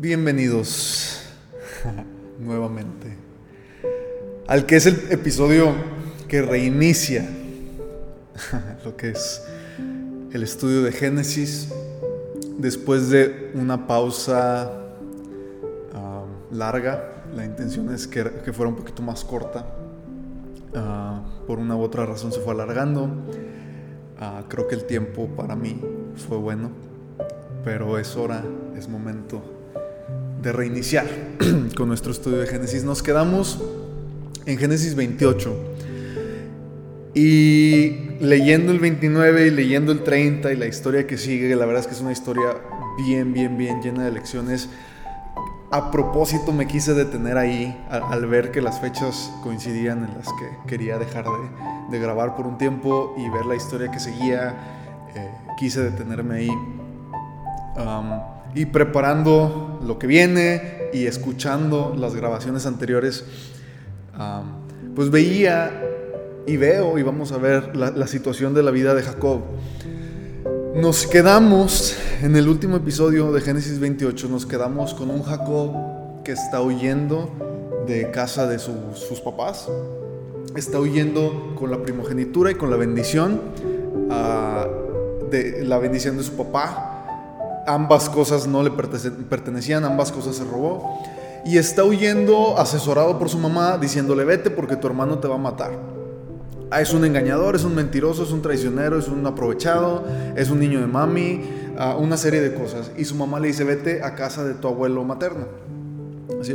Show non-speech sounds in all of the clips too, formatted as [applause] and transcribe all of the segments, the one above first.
Bienvenidos [laughs] nuevamente al que es el episodio que reinicia [laughs] lo que es el estudio de Génesis después de una pausa ah, larga. La intención es que, fuera un poquito más corta. Ah, por una u otra razón se fue alargando. Ah, creo que el tiempo para mí fue bueno, pero es hora, es momento de reiniciar [clears throat] con nuestro estudio de Génesis. Nos quedamos en Génesis 28 y leyendo el 29 y leyendo el 30 y la historia que sigue, la verdad es que es una historia bien, bien, bien llena de lecciones. A propósito me quise detener ahí al, ver que las fechas coincidían en las que quería dejar de, de grabar por un tiempo y ver la historia que seguía, eh, quise detenerme ahí. Y preparando lo que viene y escuchando las grabaciones anteriores, pues veía y veo y vamos a ver la, situación de la vida de Jacob. Nos quedamos en el último episodio de Génesis 28, nos quedamos con un Jacob que está huyendo de casa de sus papás, está huyendo con la primogenitura y con la bendición, ah, de la bendición de su papá. Ambas cosas no le pertenecían, ambas cosas se robó. Y está huyendo asesorado por su mamá diciéndole vete porque tu hermano te va a matar. Ah, es un engañador, es un mentiroso, es un traicionero, es un aprovechado, es un niño de mami, ah, una serie de cosas. Y su mamá le dice vete a casa de tu abuelo materno.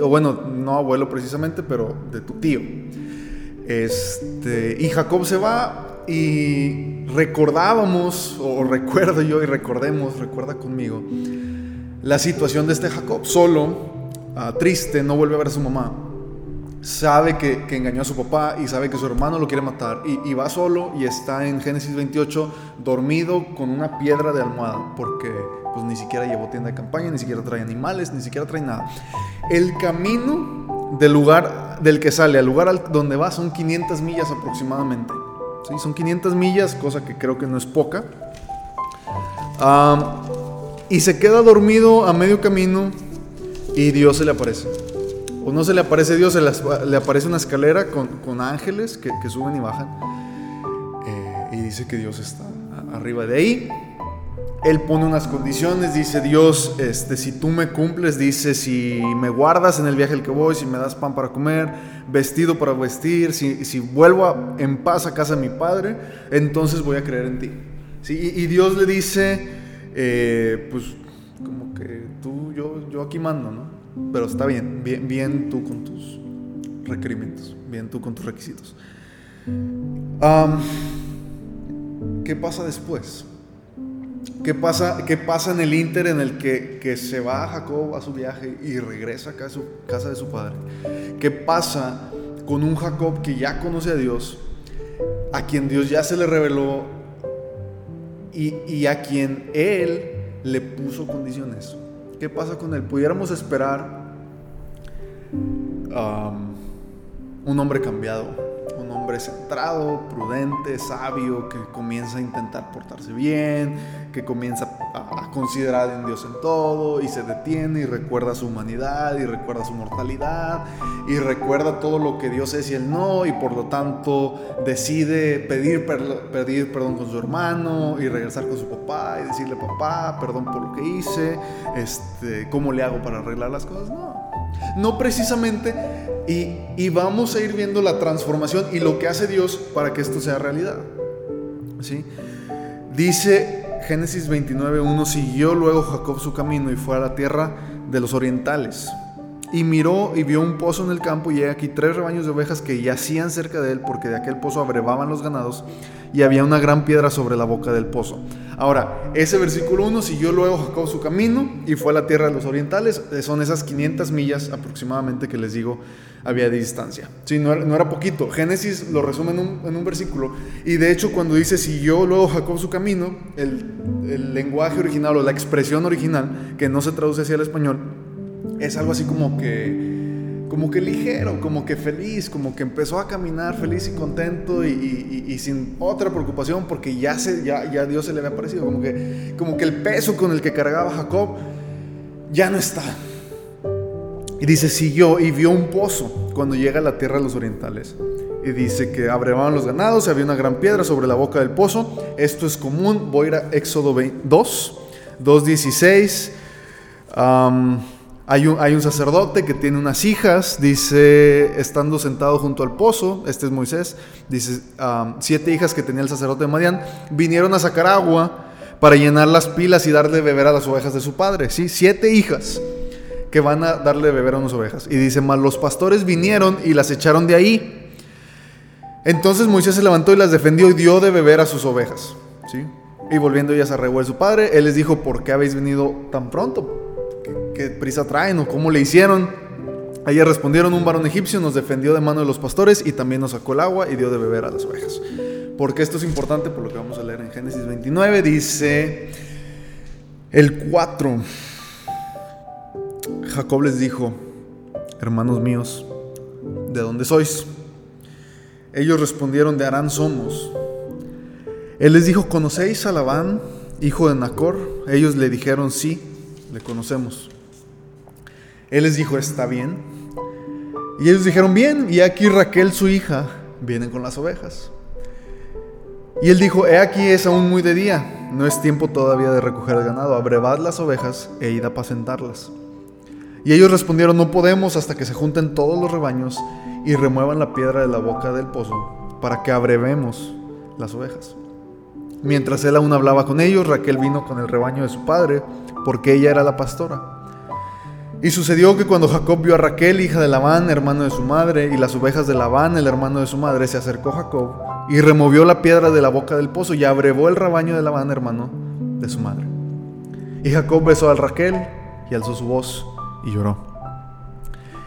o bueno, no abuelo precisamente, pero de tu tío. Este, y Jacob se va y recordábamos, o recuerdo yo y recordemos, recuerda conmigo, la situación de este Jacob, solo, ah, triste, no vuelve a ver a su mamá. Sabe que, engañó a su papá y sabe que su hermano lo quiere matar. Y, y va solo y está en Génesis 28 dormido con una piedra de almohada porque pues ni siquiera llevó tienda de campaña, ni siquiera trae animales, ni siquiera trae nada. El camino del lugar del que sale al lugar donde va son 500 millas aproximadamente. ¿Sí? Son 500 millas, cosa que creo que no es poca. y se queda dormido a medio camino y Dios se le aparece. O no se le aparece Dios, se le, aparece una escalera con, ángeles que, suben y bajan. Eh, y dice que Dios está arriba de ahí. Él pone unas condiciones, dice Dios, este, si tú me cumples, dice, si me guardas en el viaje al que voy, si me das pan para comer, vestido para vestir, si, si vuelvo en paz a casa de mi padre, entonces voy a creer en ti. ¿Sí? Y, Dios le dice, eh, pues como que tú, yo, yo aquí mando, ¿no? Pero está bien, bien, bien tú con tus requerimientos, bien tú con tus requisitos. ¿Qué pasa después? ¿Qué pasa, ¿Qué pasa en el Inter en el que, que, se va Jacob a su viaje y regresa a su casa de su padre? ¿Qué pasa con un Jacob que ya conoce a Dios, a quien Dios ya se le reveló y, y a quien Él le puso condiciones? ¿Qué pasa con él? Pudiéramos esperar um, un hombre cambiado hombre centrado, prudente, sabio, que comienza a intentar portarse bien, que comienza a, considerar en Dios en todo y se detiene y recuerda su humanidad y recuerda su mortalidad y recuerda todo lo que Dios es y él no y por lo tanto decide pedir, perdón con su hermano y regresar con su papá y decirle papá, perdón por lo que hice, este, ¿cómo le hago para arreglar las cosas? No, no precisamente y, vamos a ir viendo la transformación y lo que hace Dios para que esto sea realidad. ¿Sí? Dice Génesis 29.1, siguió luego Jacob su camino y fue a la tierra de los orientales. Y miró y vio un pozo en el campo y hay aquí tres rebaños de ovejas que yacían cerca de él porque de aquel pozo abrevaban los ganados y había una gran piedra sobre la boca del pozo. Ahora, ese versículo 1 siguió luego Jacob su camino y fue a la tierra de los orientales. Son esas 500 millas aproximadamente que les digo había de distancia. Sí, no era, poquito. Génesis lo resume en un, versículo. Y de hecho, cuando dice siguió luego Jacob su camino, el, el lenguaje original o la expresión original, que no se traduce hacia el español, es algo así como que como que ligero, como que feliz, como que empezó a caminar feliz y contento y, sin otra preocupación porque ya, se, ya, ya Dios se le había aparecido, como que, como que el peso con el que cargaba Jacob ya no está, Y dice, siguió y vio un pozo cuando llega a la tierra de los orientales. Y dice que abrevaban los ganados y había una gran piedra sobre la boca del pozo. Esto es común. Voy a ir a Éxodo 2, 2.16. hay, un, sacerdote que tiene unas hijas. Dice, estando sentado junto al pozo, este es Moisés. Dice, siete hijas que tenía el sacerdote de Madián vinieron a sacar agua para llenar las pilas y darle beber a las ovejas de su padre. ¿sí? Siete hijas que van a darle beber a unas ovejas. Y dice, mas los pastores vinieron y las echaron de ahí. Entonces Moisés se levantó y las defendió y dio de beber a sus ovejas. ¿sí? Y volviendo ellas a de su padre, él les dijo, ¿por qué habéis venido tan pronto? ¿Qué, prisa traen o cómo le hicieron? Ellas respondieron, un varón egipcio nos defendió de mano de los pastores y también nos sacó el agua y dio de beber a las ovejas. Porque esto es importante por lo que vamos a leer en Génesis 29, dice el 4. Jacob les dijo, hermanos míos, ¿de dónde sois? Ellos respondieron, de Arán somos. Él les dijo, ¿conocéis a Labán, hijo de Nacor? Ellos le dijeron, sí, le conocemos. Él les dijo, está bien. Y ellos dijeron, bien, y aquí Raquel, su hija, vienen con las ovejas. Y él dijo, he aquí es aún muy de día, no es tiempo todavía de recoger el ganado, abrevad las ovejas e id a apacentarlas. Y ellos respondieron, no podemos hasta que se junten todos los rebaños y remuevan la piedra de la boca del pozo para que abrevemos las ovejas. Mientras él aún hablaba con ellos, Raquel vino con el rebaño de su padre, porque ella era la pastora. Y sucedió que cuando Jacob vio a Raquel, hija de Labán, hermano de su madre, y las ovejas de Labán, el hermano de su madre, se acercó Jacob y removió la piedra de la boca del pozo y abrevó el rebaño de Labán, hermano de su madre. Y Jacob besó a Raquel y alzó su voz y lloró.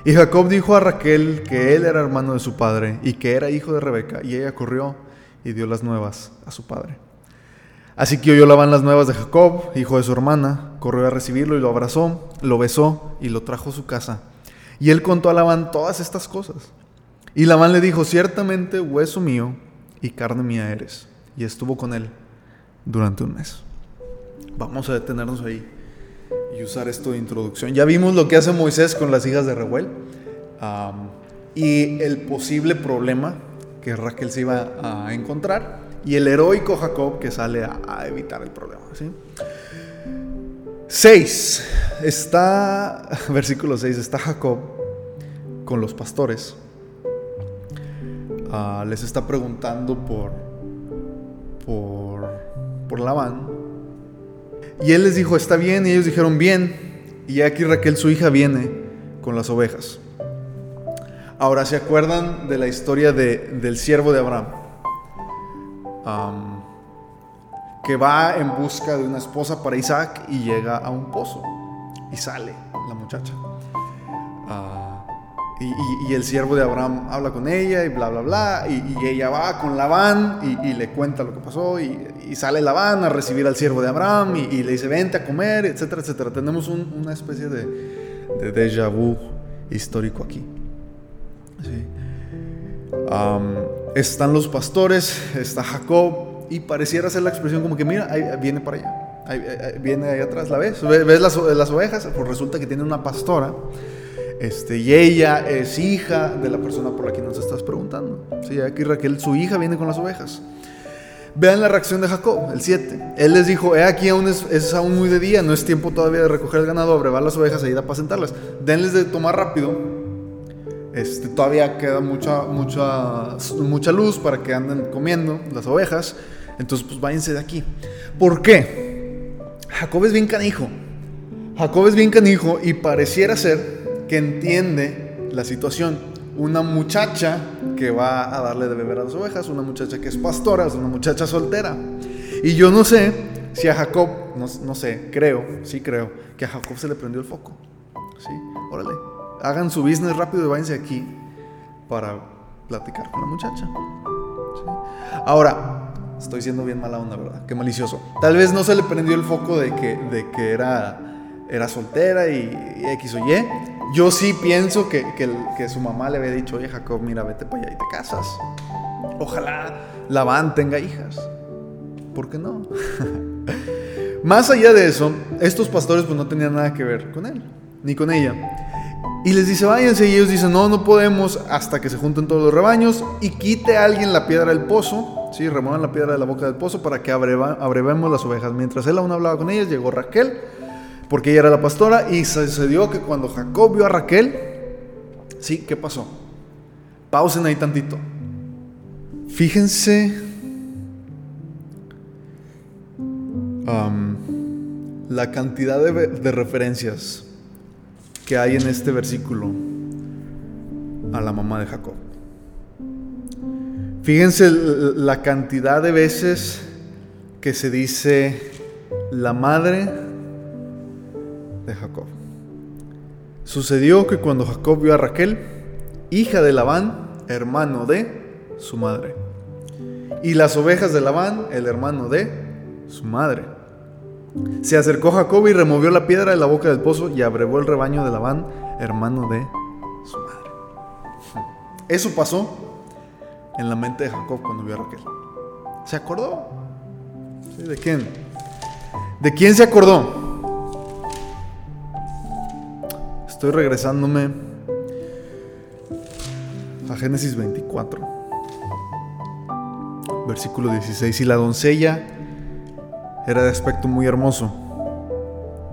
Y Jacob dijo a Raquel que él era hermano de su padre y que era hijo de Rebeca, y ella corrió y dio las nuevas a su padre. Así que oyó Labán las nuevas de Jacob, hijo de su hermana, corrió a recibirlo y lo abrazó, lo besó y lo trajo a su casa. Y él contó a Labán todas estas cosas. Y Labán le dijo, ciertamente hueso mío y carne mía eres. Y estuvo con él durante un mes. Vamos a detenernos ahí y usar esto de introducción. Ya vimos lo que hace Moisés con las hijas de Rehuel y el posible problema que Raquel se iba a encontrar y el heroico Jacob que sale a, evitar el problema. ¿sí? 6. Está, [laughs] versículo 6, está Jacob con los pastores. Ah, les está preguntando por, por, por Labán y él les dijo, está bien, y ellos dijeron, bien. Y aquí Raquel, su hija, viene con las ovejas. Ahora, ¿se acuerdan de la historia de, del siervo de Abraham? Que va en busca de una esposa para Isaac y llega a un pozo. Y sale la muchacha. Ah, y, el siervo de Abraham habla con ella y bla, bla, bla. Y, ella va con Labán y, le cuenta lo que pasó. Y, sale Labán a recibir al siervo de Abraham y, le dice, vente a comer, etcétera, etcétera. Tenemos una especie de, de déjà vu histórico aquí. Están los pastores, está Jacob. Y pareciera ser la expresión como que, mira, ahí, viene para allá. viene ahí atrás, ¿la ves? ¿Ves las, las ovejas? Pues resulta que tiene una pastora este, y ella es hija de la persona por la que nos estás preguntando. Sí, aquí Raquel, su hija viene con las ovejas. Vean la reacción de Jacob, el 7. Él les dijo, he aquí aún es, aún muy de día, no es tiempo todavía de recoger el ganado, abrevar las ovejas e ir a apacentarlas. Denles de tomar rápido. Este, todavía queda mucha, mucha, mucha luz para que anden comiendo las ovejas. Entonces, pues váyanse de aquí. ¿Por qué? Jacob es bien canijo. Jacob es bien canijo y pareciera ser que entiende la situación. Una muchacha que va a darle de beber a las ovejas, una muchacha que es pastora, es una muchacha soltera. Y yo no sé si a Jacob, no, sé, creo, sí creo, que a Jacob se le prendió el foco. ¿Sí? Órale, hagan su business rápido y váyanse aquí para platicar con la muchacha. Ahora, estoy siendo bien mala onda, ¿verdad? Qué malicioso. Tal vez no se le prendió el foco de que, de que era, era soltera y, X o Y, yo sí pienso que, que, su mamá le había dicho, oye Jacob, mira, vete para allá y te casas. Ojalá Labán tenga hijas. ¿Por qué no? [laughs] Más allá de eso, estos pastores pues no tenían nada que ver con él, ni con ella. Y les dice, váyanse. Y ellos dicen, no, no podemos hasta que se junten todos los rebaños. Y quite a alguien la piedra del pozo. Sí, remuevan la piedra de la boca del pozo para que abrevemos las ovejas. Mientras él aún hablaba con ellas, llegó Raquel, porque ella era la pastora. Y sucedió que cuando Jacob vio a Raquel, sí, ¿qué pasó? Pausen ahí tantito. Fíjense la cantidad de referencias que hay en este versículo a la mamá de Jacob. Fíjense la cantidad de veces que se dice la madre de Jacob. Sucedió que cuando Jacob vio a Raquel, hija de Labán, hermano de su madre, y las ovejas de Labán, el hermano de su madre, se acercó Jacob y removió la piedra de la boca del pozo y abrevó el rebaño de Labán, hermano de su madre. [laughs] Eso pasó en la mente de Jacob cuando vio a Raquel. ¿Se acordó? ¿De quién? ¿De quién se acordó? Estoy regresándome a Génesis 24, versículo 16. Y la doncella era de aspecto muy hermoso,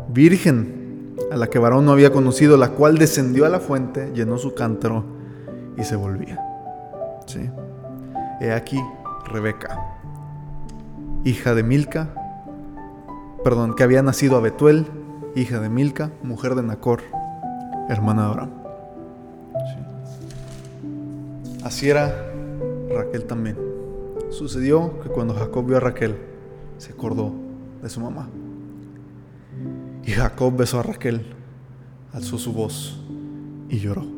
virgen, a la que varón no había conocido, la cual descendió a la fuente, llenó su cántaro y se volvía. ¿Sí? He aquí Rebeca, hija de Milca, perdón, que había nacido a Betuel, hija de Milca, mujer de Nacor, hermana de Abraham. Así era Raquel también. Sucedió que cuando Jacob vio a Raquel, se acordó de su mamá. Y Jacob besó a Raquel, alzó su voz y lloró. [laughs]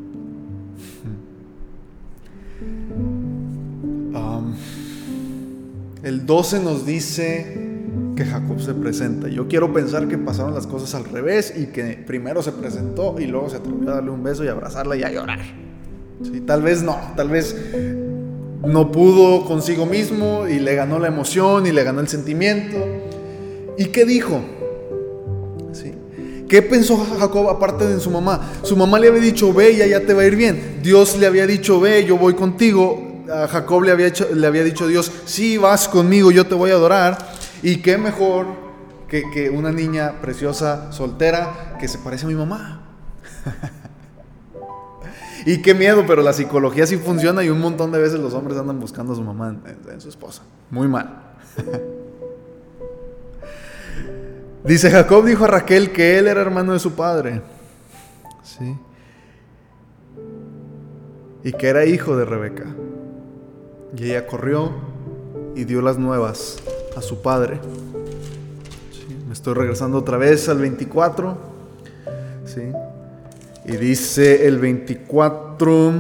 el 12 nos dice que Jacob se presenta. Yo quiero pensar que pasaron las cosas al revés y que primero se presentó y luego se atrevió a darle un beso y abrazarla y a llorar. Sí, tal vez no, tal vez no pudo consigo mismo y le ganó la emoción y le ganó el sentimiento. ¿Y qué dijo? ¿Sí? ¿Qué pensó Jacob aparte de su mamá? Su mamá le había dicho, ve y ya te va a ir bien. Dios le había dicho, ve, yo voy contigo. A Jacob le había, le había dicho Dios, sí, vas conmigo, yo te voy a adorar. Y qué mejor que, que una niña preciosa, soltera, que se parece a mi mamá. [laughs] y qué miedo, pero la psicología sí funciona y un montón de veces los hombres andan buscando a su mamá en su esposa. Muy mal. [laughs] Dice Jacob dijo a Raquel que él era hermano de su padre. ¿Sí? Y que era hijo de Rebeca. Y ella corrió y dio las nuevas a su padre. Me estoy regresando otra vez al 24. ¿Sí? Y dice el 24.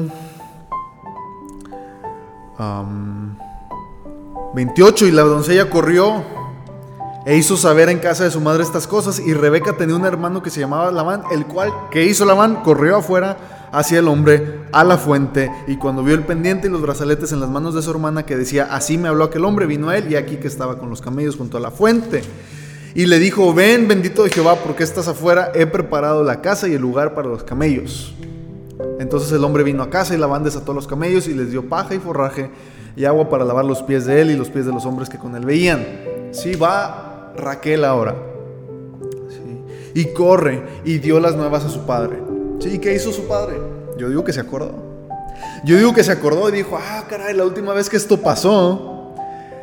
28. Y la doncella corrió e hizo saber en casa de su madre estas cosas. Y Rebeca tenía un hermano que se llamaba Labán, el cual, ¿qué hizo Labán? Corrió afuera hacia el hombre a la fuente. Y cuando vio el pendiente y los brazaletes en las manos de su hermana, que decía, así me habló aquel hombre, vino a él y aquí que estaba con los camellos junto a la fuente. Y le dijo, ven bendito de Jehová, porque estás afuera, he preparado la casa y el lugar para los camellos. Entonces el hombre vino a casa y Labán desató los camellos y les dio paja y forraje y agua para lavar los pies de él y los pies de los hombres que con él veían. Sí, va Raquel ahora. Y corre y dio las nuevas a su padre. ¿Sí? ¿Y qué hizo su padre? Yo digo que se acordó. Yo digo que se acordó y dijo, ah, caray, la última vez que esto pasó,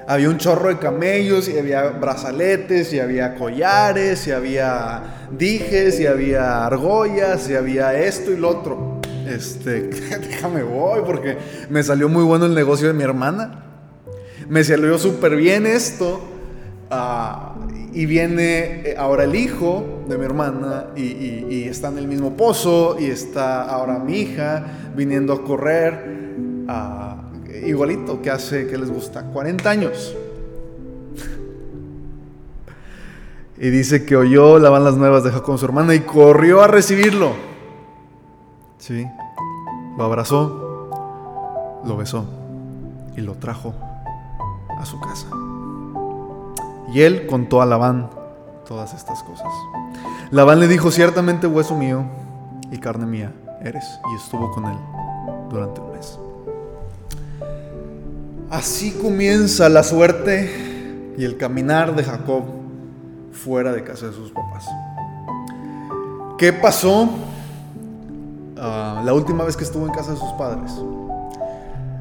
había un chorro de camellos y había brazaletes y había collares y había dijes y había argollas y había esto y lo otro. Este, [laughs] déjame voy porque me salió muy bueno el negocio de mi hermana. Me salió súper bien esto. Ah, y viene eh, ahora el hijo de mi hermana y, está en el mismo pozo y está ahora mi hija viniendo a correr igualito que hace, que les gusta, 40 años. y dice que oyó la van las nuevas de Jacob su hermana y corrió a recibirlo. Sí, lo abrazó, lo besó y lo trajo a su casa. Y él contó a Labán todas estas cosas. Labán le dijo, ciertamente hueso mío y carne mía eres. Y estuvo con él durante un mes. Así comienza la suerte y el caminar de Jacob fuera de casa de sus papás. ¿Qué pasó ah, la última vez que estuvo en casa de sus padres?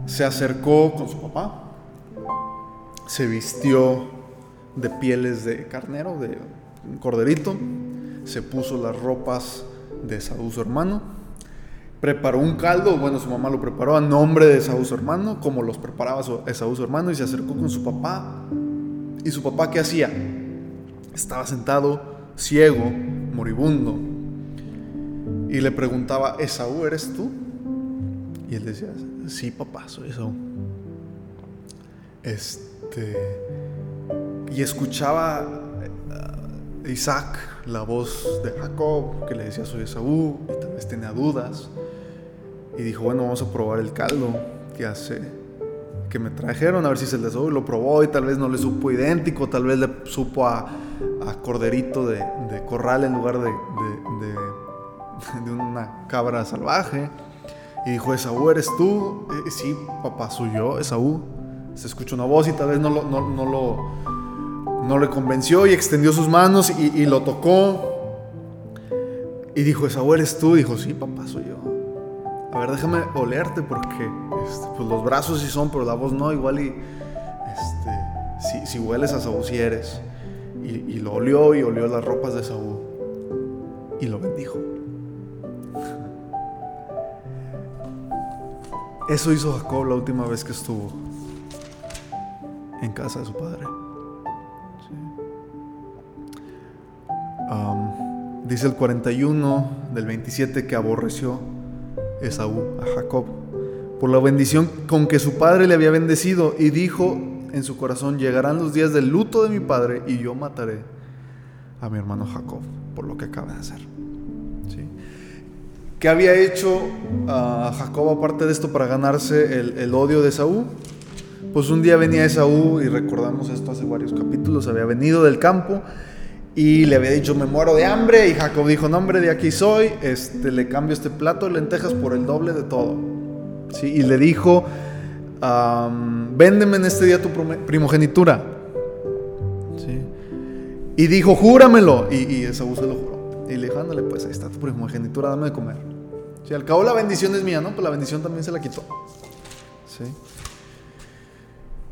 Se acercó con su papá, se vistió de pieles de carnero, de corderito, se puso las ropas de Saúl su hermano, preparó un caldo, bueno, su mamá lo preparó a nombre de Saúl su hermano, como los preparaba Saúl su hermano, y se acercó con su papá. ¿Y su papá qué hacía? Estaba sentado, ciego, moribundo, y le preguntaba, ¿Esaú eres tú? Y él decía, sí, papá, soy Esaú. Este, y escuchaba eh, Isaac la voz de Jacob que le decía soy Esaú y tal vez tenía dudas. Y dijo bueno vamos a probar el caldo que hace que me trajeron a ver si se les Esaú lo probó y tal vez no le supo idéntico tal vez le supo a, corderito de, corral en lugar de, [laughs] de, una cabra salvaje. Y dijo Esaú eres tú eh, sí papá soy yo Esaú se escucha una voz y tal vez no lo no le convenció y extendió sus manos y, lo tocó. Y dijo, Esaú eres tú. Dijo, sí, papá, soy yo. A ver, déjame olerte porque este, pues los brazos sí son, pero la voz no. Igual y este, si, hueles a Saúl, si eres. Y, lo olió y olió las ropas de Saúl. Y lo bendijo. Eso hizo Jacob la última vez que estuvo en casa de su padre. Dice el 41 del 27 que aborreció Esaú a Jacob por la bendición con que su padre le había bendecido y dijo en su corazón, llegarán los días del luto de mi padre y yo mataré a mi hermano Jacob por lo que acaba de hacer. ¿Qué había hecho a Jacob aparte de esto para ganarse el, el odio de Esaú? Pues un día venía Esaú, y recordamos esto hace varios capítulos, había venido del campo y le había dicho, me muero de hambre. Y Jacob dijo, no hombre, de aquí soy. Este, le cambio este plato de lentejas por el doble de todo. ¿Sí? Y le dijo, véndeme en este día tu primogenitura. ¿Sí? Y dijo, júramelo. Y, y Esaú se lo juró. Y le dijo, ándale, pues ahí está tu primogenitura, dame de comer. Si al cabo la bendición es mía, ¿no? Pues la bendición también se la quitó. ¿Sí?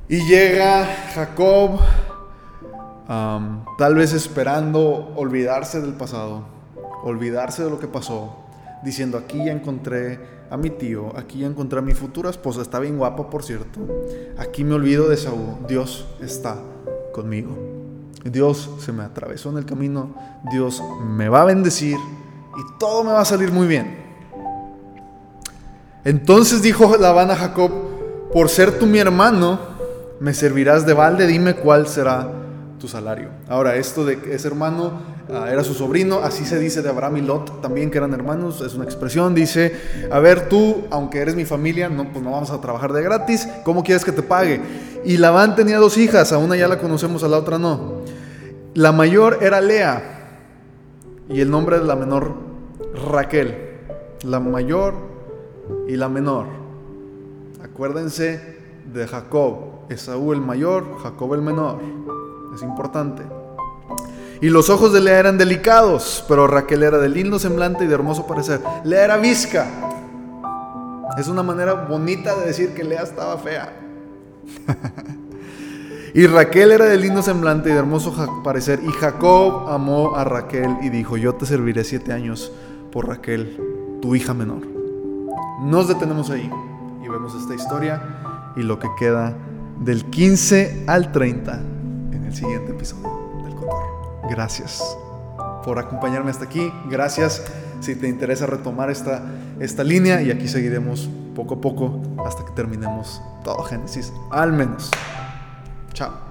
Y llega Jacob tal vez esperando olvidarse del pasado, olvidarse de lo que pasó, diciendo aquí ya encontré a mi tío, aquí ya encontré a mi futura esposa, está bien guapa por cierto, aquí me olvido de Saúl, Dios está conmigo. Dios se me atravesó en el camino, Dios me va a bendecir y todo me va a salir muy bien. Entonces dijo Labán a Jacob, por ser tú mi hermano, me servirás de balde, dime cuál será tu salario. Ahora, esto de que ese hermano ah, era su sobrino, así se dice de Abraham y Lot también que eran hermanos, es una expresión, dice, a ver tú, aunque eres mi familia, no, pues no vamos a trabajar de gratis, ¿cómo quieres que te pague? Y Labán tenía dos hijas, a una ya la conocemos, a la otra no. La mayor era Lea y el nombre de la menor Raquel. La mayor y la menor. Acuérdense de Jacob, Esaú el mayor, Jacob el menor es importante. Y los ojos de Lea eran delicados, pero Raquel era de lindo semblante y de hermoso parecer. Lea era visca. Es una manera bonita de decir que Lea estaba fea. [laughs] y Raquel era de lindo semblante y de hermoso parecer. Y Jacob amó a Raquel y dijo, yo te serviré siete años por Raquel, tu hija menor. Nos detenemos ahí y vemos esta historia y lo que queda del 15 al 30 el siguiente episodio del Cotor. Gracias por acompañarme hasta aquí. Gracias si te interesa retomar esta, esta línea y aquí seguiremos poco a poco hasta que terminemos todo Génesis, al menos. Chao.